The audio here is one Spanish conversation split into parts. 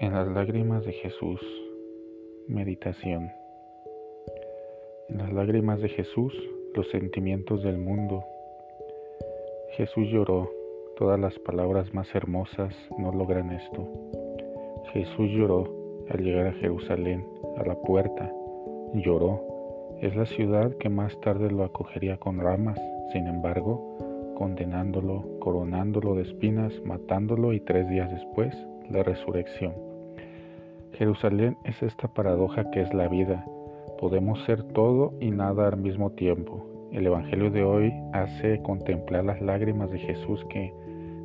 las lágrimas de Jesús. Meditación. En las lágrimas de Jesús, los sentimientos del mundo. Jesús lloró. Todas las palabras más hermosas no logran esto. Jesús lloró al llegar a Jerusalén, a la puerta. Lloró. Es la ciudad que más tarde lo acogería con ramas. Sin embargo, condenándolo, coronándolo de espinas, matándolo y tres días después la resurrección. Jerusalén es esta paradoja que es la vida. Podemos ser todo y nada al mismo tiempo. El Evangelio de hoy hace contemplar las lágrimas de Jesús que,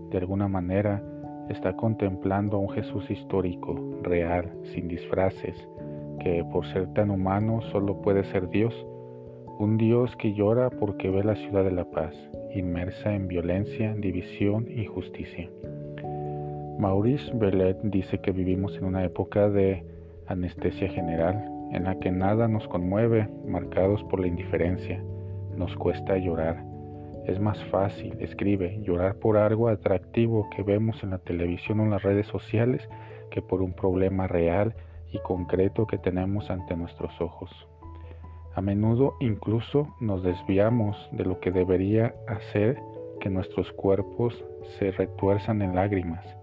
de alguna manera, está contemplando a un Jesús histórico, real, sin disfraces, que por ser tan humano solo puede ser Dios, un Dios que llora porque ve la ciudad de la paz, inmersa en violencia, división y justicia. Maurice Bellet dice que vivimos en una época de anestesia general, en la que nada nos conmueve, marcados por la indiferencia. Nos cuesta llorar. Es más fácil, escribe, llorar por algo atractivo que vemos en la televisión o en las redes sociales que por un problema real y concreto que tenemos ante nuestros ojos. A menudo incluso nos desviamos de lo que debería hacer que nuestros cuerpos se retuerzan en lágrimas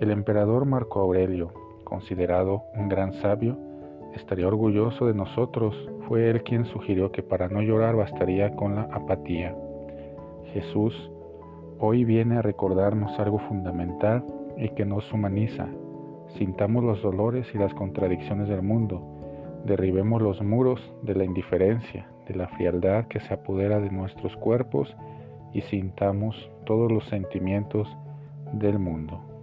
el emperador Marco Aurelio, considerado un gran sabio, estaría orgulloso de nosotros. Fue él quien sugirió que para no llorar bastaría con la apatía. Jesús hoy viene a recordarnos algo fundamental y que nos humaniza. Sintamos los dolores y las contradicciones del mundo. Derribemos los muros de la indiferencia, de la frialdad que se apodera de nuestros cuerpos y sintamos todos los sentimientos del mundo.